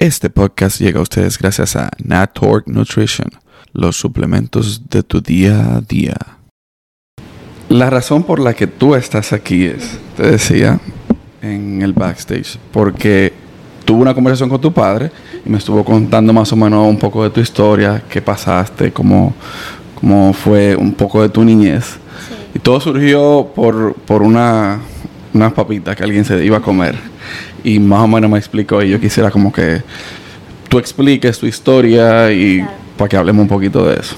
Este podcast llega a ustedes gracias a Natork Nutrition, los suplementos de tu día a día. La razón por la que tú estás aquí es, te decía en el backstage, porque tuve una conversación con tu padre y me estuvo contando más o menos un poco de tu historia, qué pasaste, cómo, cómo fue un poco de tu niñez. Y todo surgió por, por una, unas papitas que alguien se iba a comer y más o menos me explicó y yo quisiera como que tú expliques tu historia y para que hablemos un poquito de eso.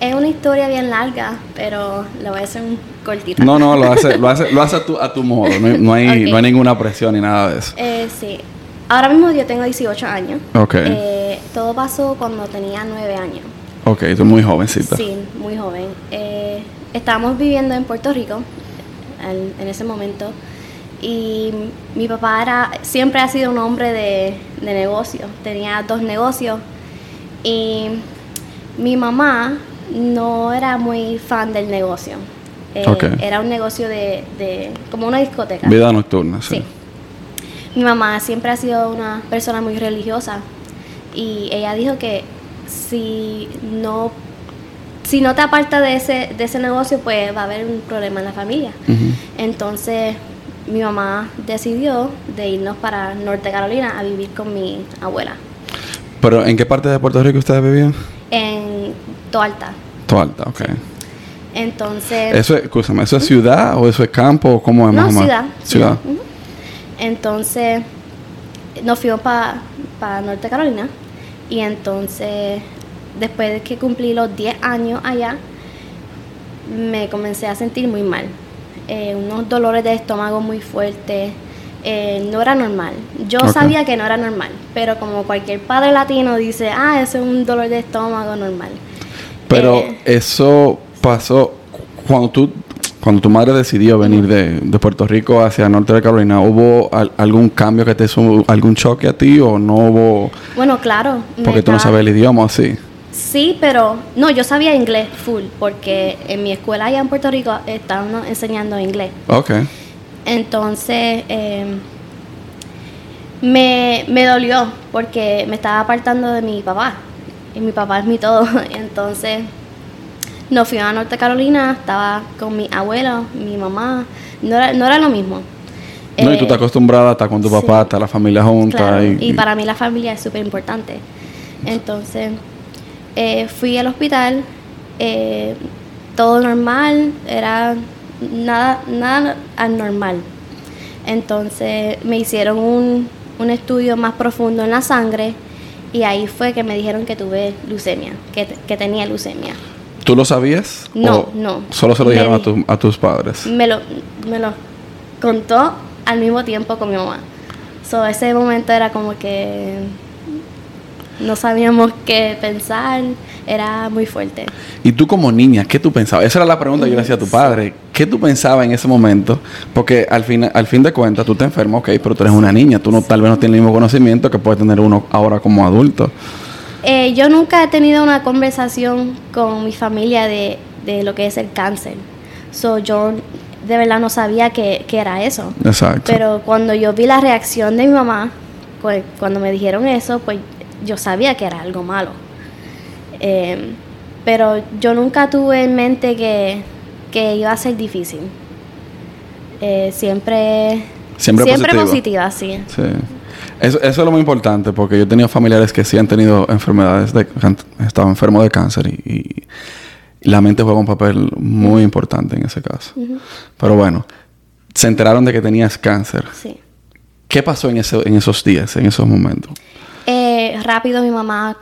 Es una historia bien larga, pero lo voy a hacer un cortito. No, no, lo hace, lo hace, lo hace a, tu, a tu modo, no, hay, no hay ninguna presión ni nada de eso. Eh, sí, ahora mismo yo tengo 18 años. Ok. Eh, todo pasó cuando tenía 9 años. Ok, tú muy jovencita. Sí, muy joven. Eh, estábamos viviendo en Puerto Rico en, en ese momento y mi papá era, siempre ha sido un hombre de, de negocios, tenía dos negocios y mi mamá no era muy fan del negocio. Eh, Era un negocio de, de, como una discoteca. Vida nocturna, sí. sí. Mi mamá siempre ha sido una persona muy religiosa y ella dijo que si no si no te apartas de ese, de ese negocio, pues va a haber un problema en la familia. Entonces, mi mamá decidió de irnos para Norte Carolina a vivir con mi abuela. ¿Pero en qué parte de Puerto Rico ustedes vivían? En Toalta. Toalta, ok. Entonces... ¿Eso es, escúchame, ¿eso es ciudad o eso es campo o cómo es no, ciudad. Ciudad. Entonces, nos fuimos para Norte Carolina y entonces, después de que cumplí los 10 años allá, me comencé a sentir muy mal eh, unos dolores de estómago muy fuertes. Eh, no era normal. Yo sabía que no era normal, pero como cualquier padre latino dice, ah, eso es un dolor de estómago normal. Pero eh, eso pasó cuando tú, cuando tu madre decidió venir de, de Puerto Rico hacia Norte de Carolina, ¿hubo algún cambio que te hizo algún choque a ti o no hubo? Bueno, claro. Porque tú no sabes el idioma, sí. Sí, pero no, yo sabía inglés full, porque en mi escuela allá en Puerto Rico estaban enseñando inglés. Ok. Entonces, em, me, me dolió porque me estaba apartando de mi papá. Y mi papá es mi todo. Entonces, nos fuimos a Norte Carolina, estaba con mi abuelo, mi mamá. No era, no era lo mismo. No, y tú estás eh, acostumbrada a estar con tu papá, estar la familia junta. y, y, para mí la familia es súper importante. Entonces, eh, fui al hospital, eh, todo normal, era nada, nada anormal. Entonces me hicieron un, un estudio más profundo en la sangre y ahí fue que me dijeron que tuve leucemia, que, que tenía leucemia. ¿Tú lo sabías? No, no. Solo se lo dijeron a, a, tus padres. Me lo, me lo contó al mismo tiempo con mi mamá. So, ese momento era como que no sabíamos qué pensar, era muy fuerte. ¿Y tú como niña, qué tú pensabas? Esa era la pregunta que yo le hacía a tu padre. ¿Qué tú pensabas en ese momento? Porque al fin, al fin de cuentas tú te enfermas, ok, pero tú eres una niña, tú no, tal vez no tienes el mismo conocimiento que puede tener uno ahora como adulto. Eh, yo nunca he tenido una conversación con mi familia de, de lo que es el cáncer. So, yo de verdad no sabía que, que, era eso. Exacto. Pero cuando yo vi la reacción de mi mamá, pues, cuando me dijeron eso, pues yo sabía que era algo malo. Eh, pero yo nunca tuve en mente que, iba a ser difícil. Eh, siempre, siempre, positiva, sí. Eso, eso, es lo muy importante, porque yo he tenido familiares que sí han tenido enfermedades, de, han estado enfermos de cáncer y, la mente juega un papel muy importante en ese caso. Pero bueno, se enteraron de que tenías cáncer. Sí. ¿Qué pasó en, ese, en esos días, en esos momentos? Eh, rápido mi mamá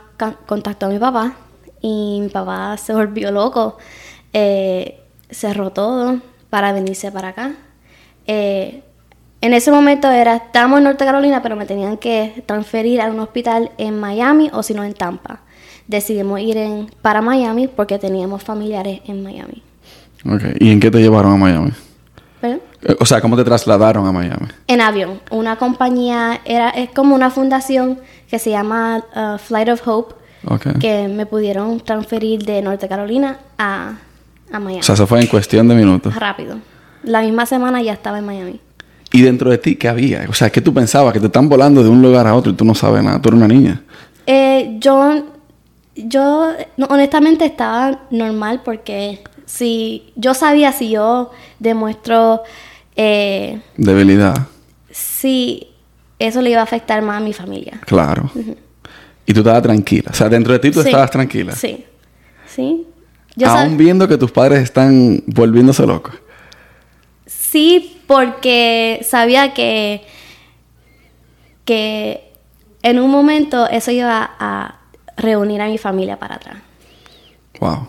contactó a mi papá y mi papá se volvió loco. Eh, cerró todo para venirse para acá. Eh, en ese momento era, estábamos en Norte Carolina, pero me tenían que transferir a un hospital en Miami o si no en Tampa. Decidimos ir en, para Miami porque teníamos familiares en Miami. ¿Y en qué te llevaron a Miami? O sea, ¿cómo te trasladaron a Miami? En avión. Una compañía, era, es como una fundación que se llama uh, Flight of Hope, que me pudieron transferir de Norte Carolina a, a Miami. O sea, se fue en cuestión de minutos. Rápido. La misma semana ya estaba en Miami. ¿Y dentro de ti qué había? O sea, ¿qué tú pensabas? Que te están volando de un lugar a otro y tú no sabes nada. Tú eres una niña. Eh, yo, yo no, honestamente estaba normal porque si yo sabía si yo demuestro eh, Debilidad. si eso le iba a afectar más a mi familia. Claro. Y tú estabas tranquila. O sea, dentro de ti tú Sí. estabas tranquila. Sí. Sí. Yo Aún sab- viendo que tus padres están volviéndose locos. Sí, porque sabía que, que en un momento eso iba a reunir a mi familia para atrás. Wow.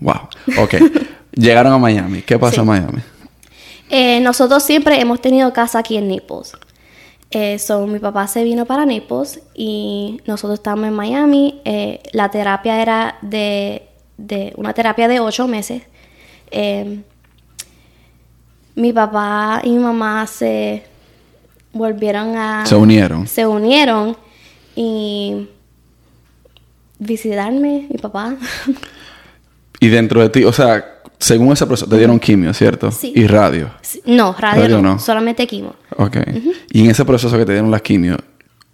Wow. Ok. Llegaron a Miami. ¿Qué pasa Sí. en Miami? Eh, nosotros siempre hemos tenido casa aquí en Naples. Eh, so, mi papá se vino para Naples y nosotros estábamos en Miami. Eh, la terapia era de, de una terapia de ocho meses. Eh, mi papá y mi mamá se volvieron a... Se unieron. Se unieron y visitarme, mi papá. Y dentro de ti, o sea, según ese proceso, te dieron quimio, ¿cierto? Sí. Y radio. no, radio, Radio no, no. solamente quimo. Ok. Y en ese proceso que te dieron la quimio,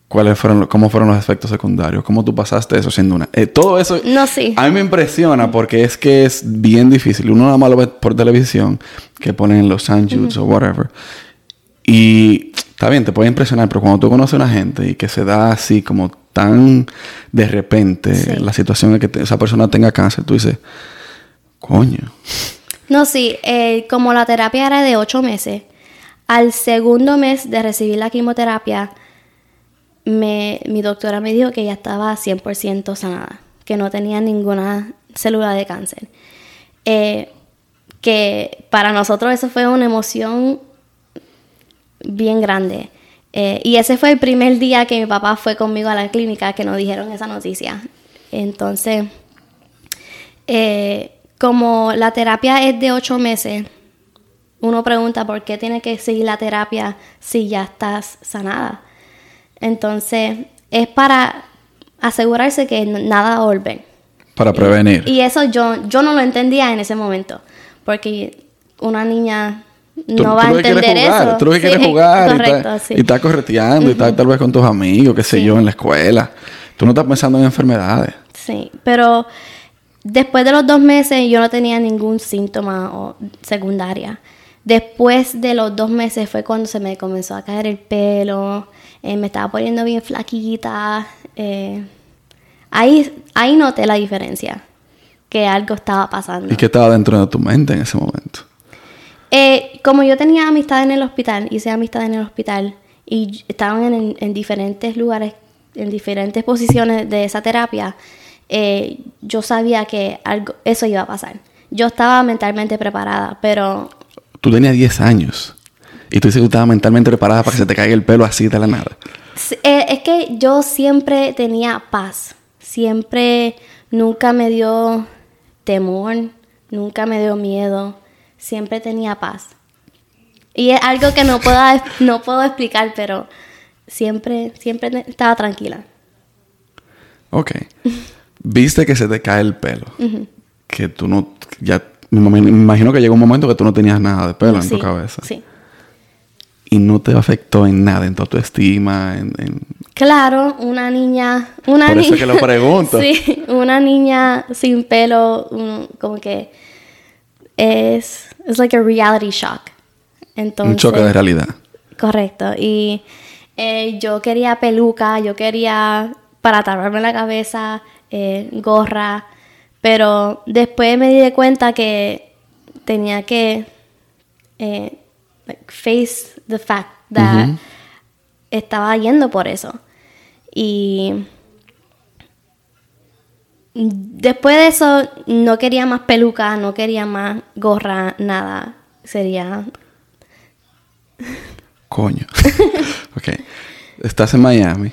¿cuáles fueron, cómo fueron los efectos secundarios? ¿Cómo tú pasaste eso siendo una? eh, todo eso. No, sí. A mí me impresiona porque es que es bien difícil. Uno nada más lo ve por televisión, que ponen los San Judes o whatever. Y está bien, te puede impresionar, pero cuando tú conoces a una gente y que se da así como tan de repente Sí. la situación en que te- esa persona tenga cáncer, tú dices, coño. No, sí, eh, como la terapia era de ocho meses, al segundo mes de recibir la quimioterapia, me, mi doctora me dijo que ya estaba 100% sanada, que no tenía ninguna célula de cáncer. Eh, que para nosotros eso fue una emoción bien grande. Eh, y ese fue el primer día que mi papá fue conmigo a la clínica que nos dijeron esa noticia. Entonces, eh, como la terapia es de ocho meses, uno pregunta por qué tiene que seguir la terapia si ya estás sanada. Entonces, es para asegurarse que nada volver. Para prevenir. Y eso yo, yo no lo entendía en ese momento, porque una niña Tú- no va tú a entender jugar, eso. Tú lo que Sí, quieres jugar y correcto, estás sí. y estás correteando y estás tal vez con tus amigos, qué sé Sí. yo, en la escuela. Tú no estás pensando en enfermedades. Sí, pero después de los dos meses yo no tenía ningún síntoma o secundaria. Después de los dos meses fue cuando se me comenzó a caer el pelo, eh, me estaba poniendo bien flaquita. eh, ahí, ahí noté la diferencia, que algo estaba pasando. ¿Y qué estaba dentro de tu mente en ese momento? Eh, como yo tenía amistad en el hospital, hice amistad en el hospital y estaban en, en diferentes lugares, en diferentes posiciones de esa terapia, eh, yo sabía que algo, eso iba a pasar. Yo estaba mentalmente preparada, pero Tú tenías 10 años y tú dices que estabas mentalmente preparada para que se te caiga el pelo así de la nada. eh, es que yo siempre tenía paz. Siempre, nunca me dio temor, nunca me dio miedo. Siempre tenía paz. Y es algo que no puedo, no puedo explicar, pero siempre, siempre estaba tranquila. Ok. Viste que se te cae el pelo. Que tú no... Ya... Me imagino, que llegó un momento que tú no tenías nada de pelo en tu cabeza. Sí. Y no te afectó en nada, en tu autoestima, en... en- Claro, una niña, una Por eso que lo pregunto. Sí, una niña sin pelo, un- como que es, es like a reality shock. Entonces, un choque de realidad. Correcto. Y eh, yo quería peluca, yo quería para taparme la cabeza, eh, gorra, pero después me di cuenta que tenía que eh, like, face the fact that estaba yendo por eso. Y después de eso no quería más peluca, no quería más gorra, nada. Sería Coño. ok. Estás en Miami.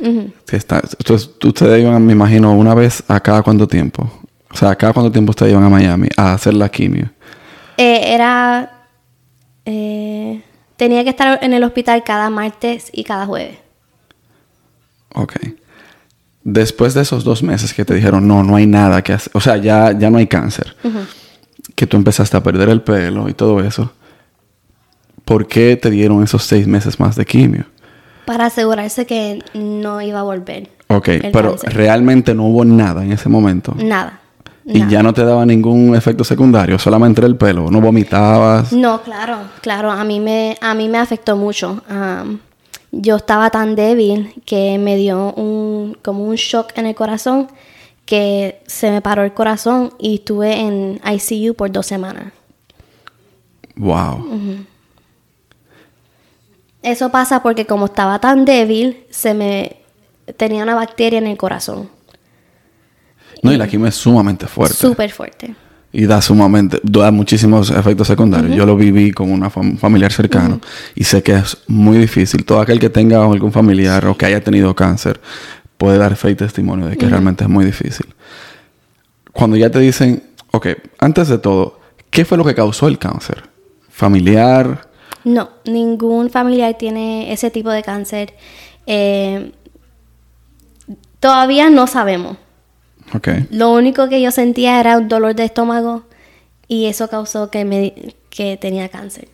Está- entonces, ustedes iban, me imagino, una vez a cada cuánto tiempo. O sea, a cada cuánto tiempo ustedes iban a Miami a hacer la quimio. Eh, era. eh, tenía que estar en el hospital cada martes y cada jueves. Ok. Después de esos dos meses que te dijeron, no, no hay nada que hacer. O sea, ya, ya no hay cáncer. Que tú empezaste a perder el pelo y todo eso. ¿por qué te dieron esos seis meses más de quimio? Para asegurarse que no iba a volver. Ok, pero cáncer. realmente no hubo nada en ese momento. Nada. Y nada. ya no te daba ningún efecto secundario, solamente el pelo, no vomitabas. No, claro, claro, a mí me, a mí me afectó mucho. Yo estaba tan débil que me dio un, como un shock en el corazón que se me paró el corazón y estuve en ICU por dos semanas. Wow. Eso pasa porque como estaba tan débil, se me tenía una bacteria en el corazón. No, y la quimio es sumamente fuerte. Súper fuerte. Y da sumamente, da muchísimos efectos secundarios. Yo lo viví con una fam- familiar cercano y sé que es muy difícil. Todo aquel que tenga algún familiar o que haya tenido cáncer puede dar fe y testimonio de que realmente es muy difícil. Cuando ya te dicen, ok, antes de todo, ¿qué fue lo que causó el cáncer? ¿Familiar? No, ningún familiar tiene ese tipo de cáncer. Eh, todavía no sabemos. Ok. Lo único que yo sentía era un dolor de estómago y eso causó que me que tenía cáncer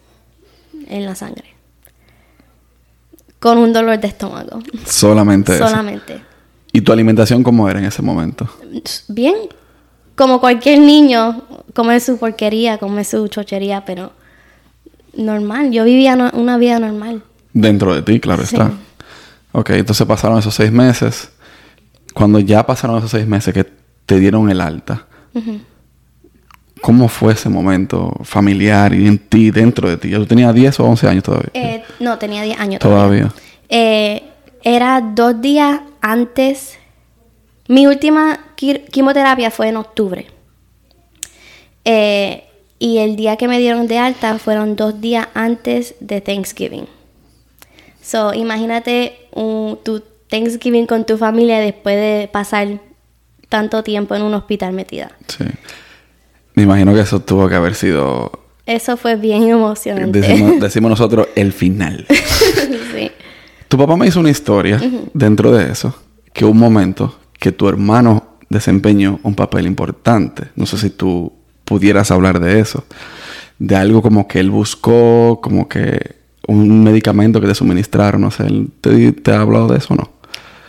en la sangre. Con un dolor de estómago. Solamente eso. Solamente. ¿Y tu alimentación cómo era en ese momento? Bien. Como cualquier niño, come su porquería, come su chochería, pero normal. Yo vivía no- una vida normal. Dentro de ti, claro Sí. está. Ok, entonces pasaron esos seis meses. Cuando ya pasaron esos seis meses que te dieron el alta, ¿cómo fue ese momento familiar y en ti, dentro de ti? ¿Ya tú tenías 10 o 11 años todavía? Eh, no, tenía 10 años todavía. Eh, era dos días antes. Mi última qui- quimioterapia fue en octubre. Eh, y el día que me dieron de alta fueron dos días antes de Thanksgiving. So, imagínate un, tu Thanksgiving con tu familia después de pasar tanto tiempo en un hospital metida. Sí. Me imagino que eso tuvo que haber sido, Eso fue bien emocionante. decimos, decimos nosotros, el final. sí. Tu papá me hizo una historia dentro de eso, que hubo un momento que tu hermano desempeñó un papel importante. No sé si tú pudieras hablar de eso. De algo como que él buscó, como que un medicamento que te suministraron, no sé, ¿él ¿te, te ha hablado de eso o no?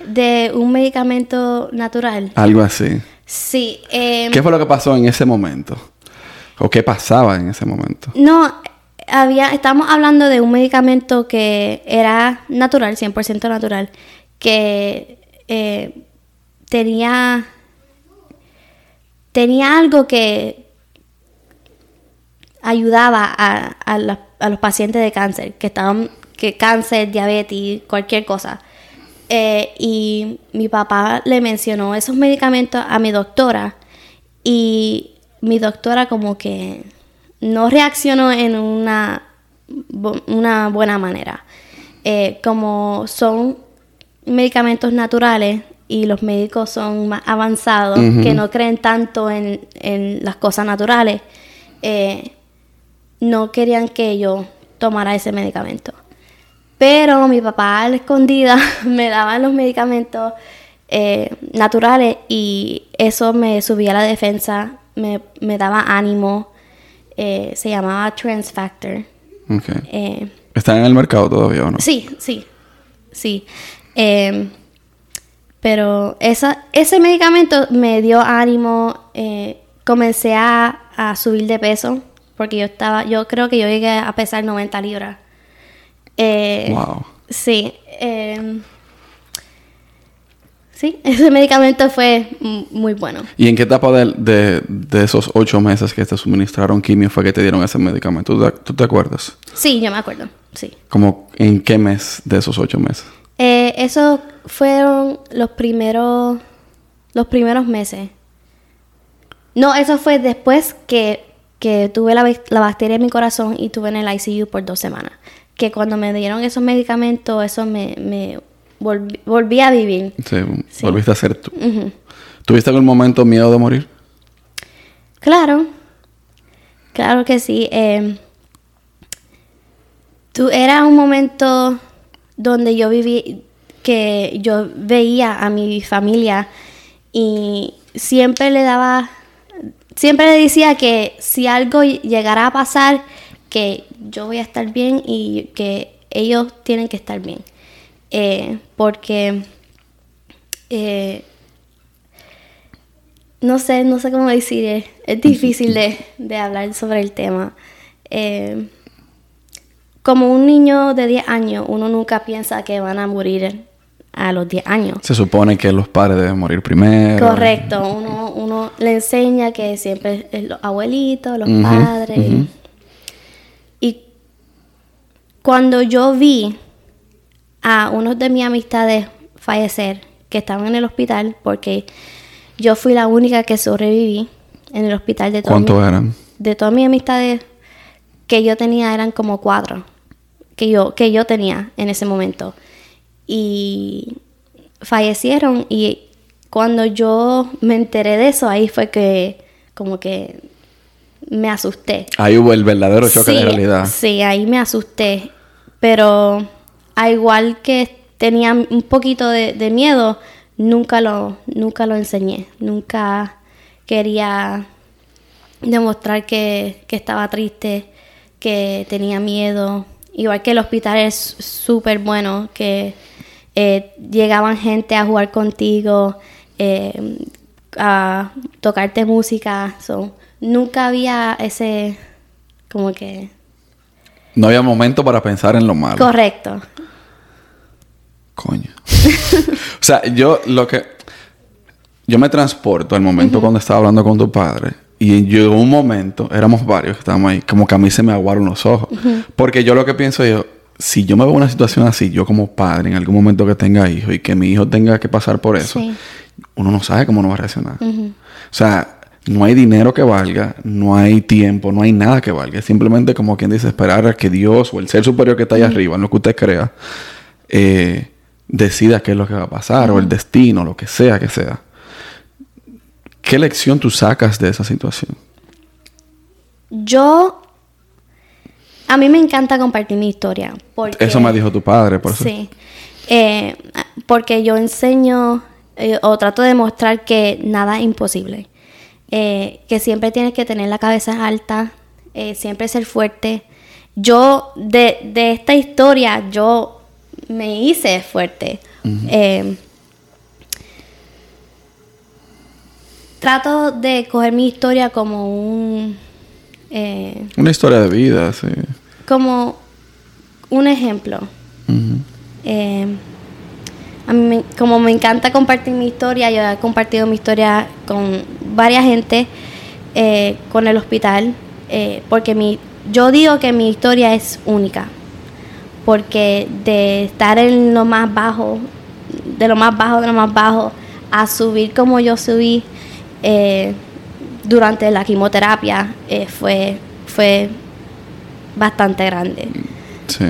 De un medicamento natural. Algo así. Sí. em, ¿Qué fue lo que pasó en ese momento? ¿O qué pasaba en ese momento? No, había, estamos hablando de un medicamento que era natural, 100% natural, que eh, tenía, tenía algo que ayudaba a, a la- a los pacientes de cáncer, que estaban, que cáncer, diabetes, cualquier cosa. Eh, y mi papá le mencionó esos medicamentos a mi doctora y mi doctora como que no reaccionó en una, una buena manera. Eh, como son medicamentos naturales y los médicos son más avanzados, que no creen tanto en, en las cosas naturales, eh, no querían que yo tomara ese medicamento. Pero mi papá a la escondida me daba los medicamentos eh, naturales y eso me subía la defensa, me, me daba ánimo. eh, se llamaba Transfactor. Ok. Eh, ¿Están en el mercado todavía o no? sí, sí, sí. Pero esa, ese medicamento me dio ánimo. comencé a, a subir de peso porque yo estaba, yo creo que yo llegué a pesar 90 libras. Eh, Wow. Sí. eh, sí, ese medicamento fue muy bueno. ¿Y en qué etapa de, de- de esos ocho meses que te suministraron quimio fue que te dieron ese medicamento? ¿Tú te, tú te acuerdas? Sí, yo me acuerdo. Sí. ¿Como en qué mes de esos ocho meses? Eh, esos fueron los primeros, los primeros meses. No, eso fue después que, que tuve la, la bacteria en mi corazón y tuve en el ICU por dos semanas. Que cuando me dieron esos medicamentos, eso me, me volví, volví a vivir. Sí, Sí. volviste a ser tú. ¿Tuviste algún momento miedo de morir? Claro, claro que sí. eh, tú era un momento donde yo viví, que yo veía a mi familia y siempre le daba, siempre le decía que si algo llegara a pasar, que yo voy a estar bien y que ellos tienen que estar bien. Eh, porque eh, no sé, no sé cómo decir, es, difícil de, hablar sobre el tema. Eh, como un niño de 10 años, uno nunca piensa que van a morir a los 10 años. Se supone que los padres deben morir primero. Correcto, uno, uno le enseña que siempre es los abuelitos, los padres. Y cuando yo vi a unos de mis amistades fallecer, que estaban en el hospital, porque yo fui la única que sobreviví en el hospital de todos. ¿Cuántos eran? De todas mis amistades que yo tenía eran como cuatro que yo, que yo tenía en ese momento. Y fallecieron y cuando yo me enteré de eso, ahí fue que como que me asusté. Ahí hubo el verdadero choque de realidad. Sí, ahí me asusté. Pero a igual que tenía un poquito de, miedo, nunca lo, nunca lo enseñé. Nunca quería demostrar que, que estaba triste, que tenía miedo. Igual que el hospital es súper bueno, que eh, llegaban gente a jugar contigo, eh, a tocarte música. nunca había ese, como que... No había momento para pensar en lo malo. Correcto. Coño. o sea, yo lo que... Yo me transporto al momento cuando estaba hablando con tu padre y llegó un momento, éramos varios que estábamos ahí, como que a mí se me aguaron los ojos. Porque yo lo que pienso yo, si yo me veo en una situación así, yo como padre, en algún momento que tenga hijos y que mi hijo tenga que pasar por eso, uno no sabe cómo no va a reaccionar. O sea, no hay dinero que valga, no hay tiempo, no hay nada que valga. Simplemente como quien dice, esperar a que Dios o el ser superior que está ahí arriba, en lo que usted crea, eh, decida qué es lo que va a pasar, o el destino, lo que sea que sea. ¿Qué lección tú sacas de esa situación? Yo, a mí me encanta compartir mi historia. Porque, eso me dijo tu padre, por eso. Sí, eh, porque yo enseño eh, o trato de mostrar que nada es imposible. Eh, que siempre tienes que tener la cabeza alta, siempre ser fuerte. Yo, de, de, esta historia, yo me hice fuerte trato de coger mi historia como un... Eh, Una historia de vida, sí. Como un ejemplo. Eh, a mí, como me encanta compartir mi historia, yo he compartido mi historia con varias gente, eh, con el hospital, porque mi, yo digo que mi historia es única, porque de estar en lo más bajo, de lo más bajo, de lo más bajo, a subir como yo subí, eh, durante la quimioterapia eh, fue, fue bastante grande. Sí.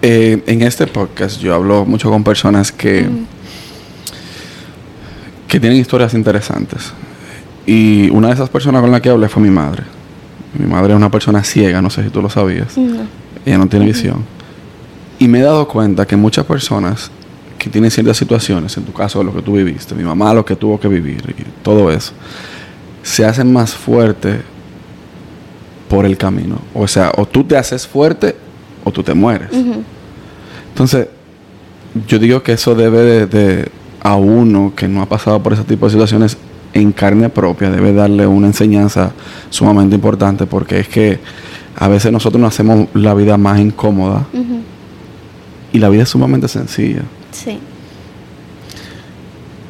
Eh, en este podcast yo hablo mucho con personas que, que tienen historias interesantes. Y una de esas personas con la que hablé fue mi madre. Mi madre es una persona ciega, no sé si tú lo sabías. Ella no tiene visión. Y me he dado cuenta que muchas personas que tienen ciertas situaciones, en tu caso lo que tú viviste, mi mamá lo que tuvo que vivir y todo eso, se hacen más fuerte por el camino. O sea, o tú te haces fuerte o tú te mueres. Entonces, yo digo que eso debe de, a uno que no ha pasado por ese tipo de situaciones en carne propia, debe darle una enseñanza sumamente importante porque es que a veces nosotros nos hacemos la vida más incómoda y la vida es sumamente sencilla. Sí.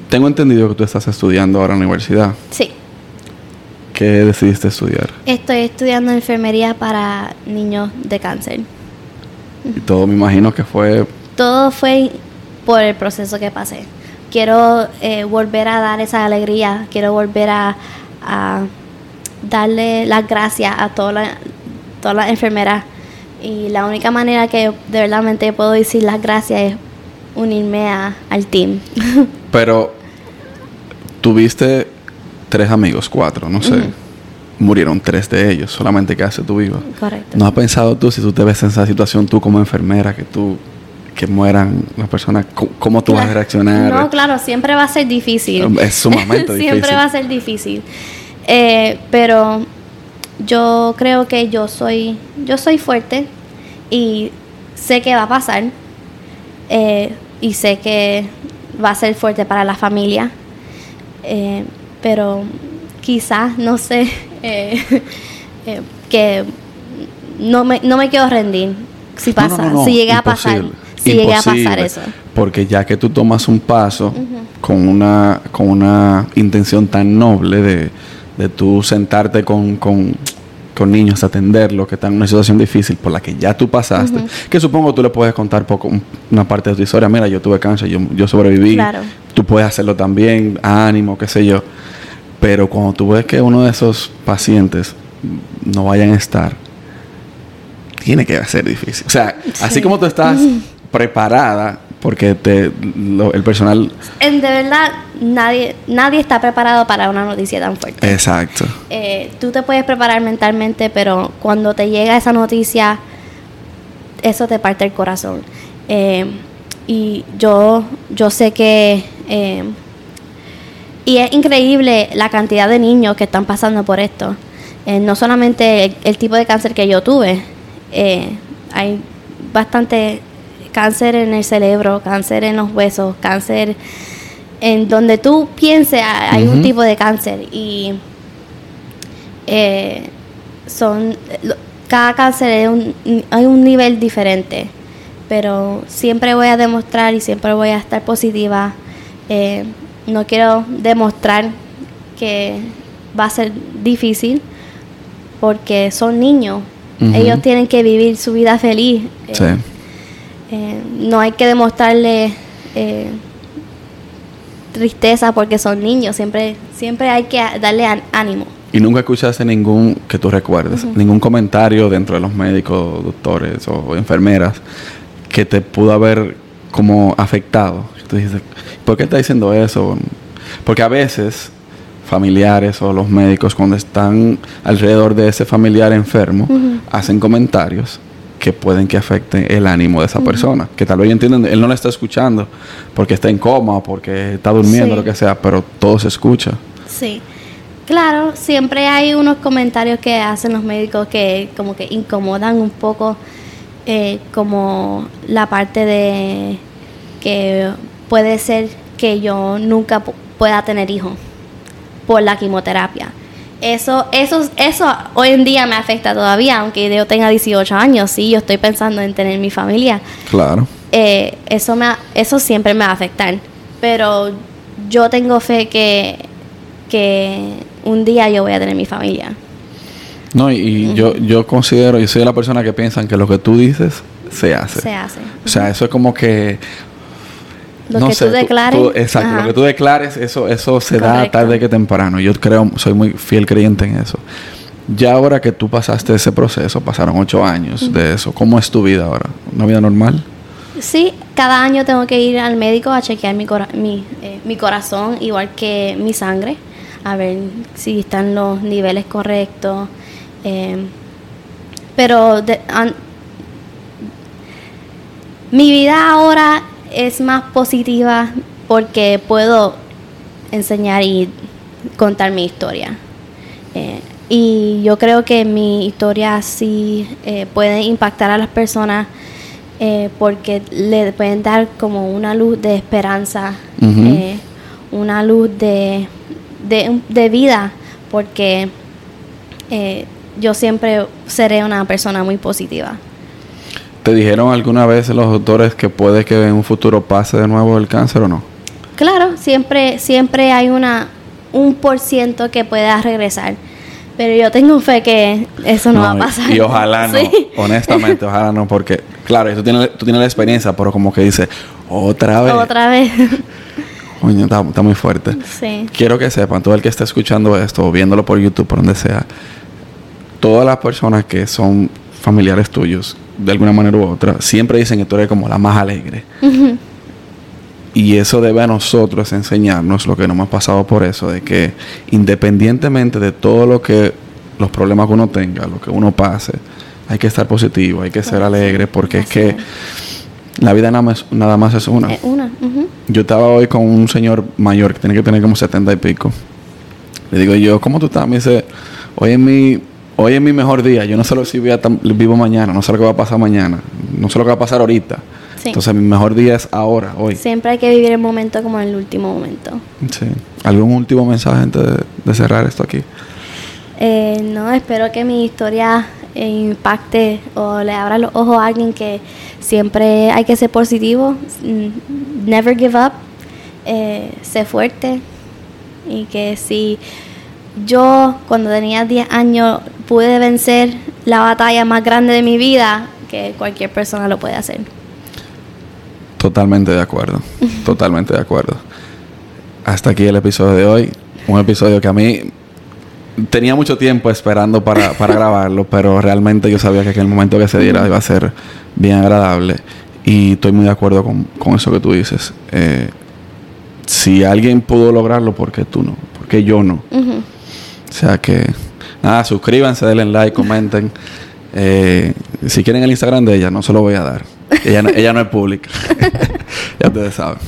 Tengo entendido que tú estás estudiando ahora en la universidad. Sí. ¿Qué decidiste estudiar? Estoy estudiando enfermería para niños de cáncer. Y todo me imagino que fue... Todo fue por el proceso que pasé. Quiero eh, volver a dar esa alegría, quiero volver a, darle las gracias a todas las enfermeras. Y la única manera que de verdad puedo decir las gracias es unirme a, al team. Pero tuviste tres amigos, cuatro, no sé. Murieron tres de ellos, solamente quedaste tú viva. Correcto. ¿No has pensado tú, si tú te ves en esa situación, tú como enfermera, que tú que mueran las personas, ¿cómo tú vas a reaccionar? No, claro, siempre va a ser difícil. Es sumamente difícil. siempre va a ser difícil. Eh, pero yo creo que yo soy, yo soy fuerte y sé que va a pasar eh, y sé que va a ser fuerte para la familia, eh, pero quizás, no sé, eh, que no me, no me quiero rendir si pasa, si llega a pasar, si llega a pasar eso. Porque ya que tú tomas un paso con una con una intención tan noble de, de tú sentarte con, con, con niños, atenderlos que están en una situación difícil por la que ya tú pasaste, que supongo tú le puedes contar poco una parte de tu historia, mira, yo tuve cáncer, yo, yo sobreviví, tú puedes hacerlo también, ánimo, qué sé yo, pero cuando tú ves que uno de esos pacientes no vayan a estar, tiene que ser difícil. O sea, así como tú estás preparada porque te, el personal... En, de verdad, nadie, nadie está preparado para una noticia tan fuerte. Exacto. Eh, tú te puedes preparar mentalmente, pero cuando te llega esa noticia, eso te parte el corazón. Eh, y yo, yo sé que... Eh, y es increíble la cantidad de niños que están pasando por esto. no solamente el, tipo de cáncer que yo tuve, hay bastante cáncer en el cerebro, cáncer en los huesos, cáncer en donde tú pienses hay un tipo de cáncer y eh, son cada cáncer es un, hay un nivel diferente pero siempre voy a demostrar y siempre voy a estar positiva. Eh, no quiero demostrar que va a ser difícil porque son niños. Ellos tienen que vivir su vida feliz sí. Eh, no hay que demostrarle eh, tristeza porque son niños, siempre, siempre hay que darle ánimo. ¿Y nunca escuchaste ningún, que tú recuerdes, ningún comentario dentro de los médicos, doctores o enfermeras que te pudo haber como afectado? Tú dices, ¿por qué está diciendo eso? Porque a veces familiares o los médicos cuando están alrededor de ese familiar enfermo hacen comentarios que pueden que afecten el ánimo de esa persona. Que tal vez entienden, él no le está escuchando porque está en coma, porque está durmiendo, lo que sea, pero todo se escucha. Sí. Claro, siempre hay unos comentarios que hacen los médicos que como que incomodan un poco, eh, como la parte de que puede ser que yo nunca pueda tener hijos por la quimioterapia eso, eso, eso hoy en día me afecta todavía, aunque yo tenga 18 años, sí, yo estoy pensando en tener mi familia. Claro. Eh, eso, me, eso siempre me va a afectar, pero yo tengo fe que, que un día yo voy a tener mi familia. No, y, yo, yo considero, yo soy la persona que piensa que lo que tú dices se hace. Se hace. O sea, eso es como que lo que tú declares. exacto, lo que tú declares, eso, eso se da tarde que temprano. Yo creo, soy muy fiel creyente en eso. Ya ahora que tú pasaste ese proceso, pasaron ocho años de eso, ¿cómo es tu vida ahora? ¿Una vida normal? Sí, cada año tengo que ir al médico a chequear mi, mi, eh, mi corazón, igual que mi sangre, a ver si están los niveles correctos. Eh, pero mi vida ahora es más positiva porque puedo enseñar y contar mi historia. Eh, y yo creo que mi historia sí eh, puede impactar a las personas eh, porque le pueden dar como una luz de esperanza, una luz de, de, vida, porque yo siempre seré una persona muy positiva. ¿Te dijeron alguna vez los doctores que puede que en un futuro pase de nuevo el cáncer o no? Claro, siempre, siempre hay una un por ciento que pueda regresar. Pero yo tengo fe que eso no, va a pasar. Y, ojalá no, honestamente, ojalá no, porque, claro, tú tienes, tú tienes la experiencia, pero como que dice, otra vez. Otra vez. Coño, está, está, muy fuerte. Sí. Quiero que sepan, todo el que esté escuchando esto o viéndolo por YouTube, por donde sea, todas las personas que son familiares tuyos, de alguna manera u otra, siempre dicen que tú eres como la más alegre. Y eso debe a nosotros enseñarnos lo que nos hemos pasado por eso, de que independientemente de todo lo que, los problemas que uno tenga, lo que uno pase, hay que estar positivo, hay que ser alegre, porque es que la vida nada más, nada más es una. una. Yo estaba hoy con un señor mayor que tiene que tener como 70 y pico. Le digo yo, ¿cómo tú estás? Me dice, hoy en mi hoy es mi mejor día. Yo no sé lo si voy a vivo mañana, no sé lo que va a pasar mañana, no sé lo que va a pasar ahorita. Sí. Entonces mi mejor día es ahora, hoy. Siempre hay que vivir el momento como el último momento. Sí. ¿Algún último mensaje antes de, de cerrar esto aquí? Eh, no, espero que mi historia eh, impacte o le abra los ojos a alguien que siempre hay que ser positivo, mm, never give up, eh, ser fuerte y que si yo cuando tenía 10 años pude vencer la batalla más grande de mi vida, que cualquier persona lo puede hacer. Totalmente de acuerdo. Totalmente de acuerdo. Hasta aquí el episodio de hoy. Un episodio que a mí tenía mucho tiempo esperando para, para grabarlo, pero realmente yo sabía que en el momento que se diera iba a ser bien agradable. Y estoy muy de acuerdo con, con eso que tú dices. Eh, si alguien pudo lograrlo, ¿por qué tú no? ¿Por qué yo no? O sea que, nada, suscríbanse, denle like, comenten. Eh, si quieren el Instagram de ella, no se lo voy a dar. Ella no, ella no es pública. ya ustedes saben.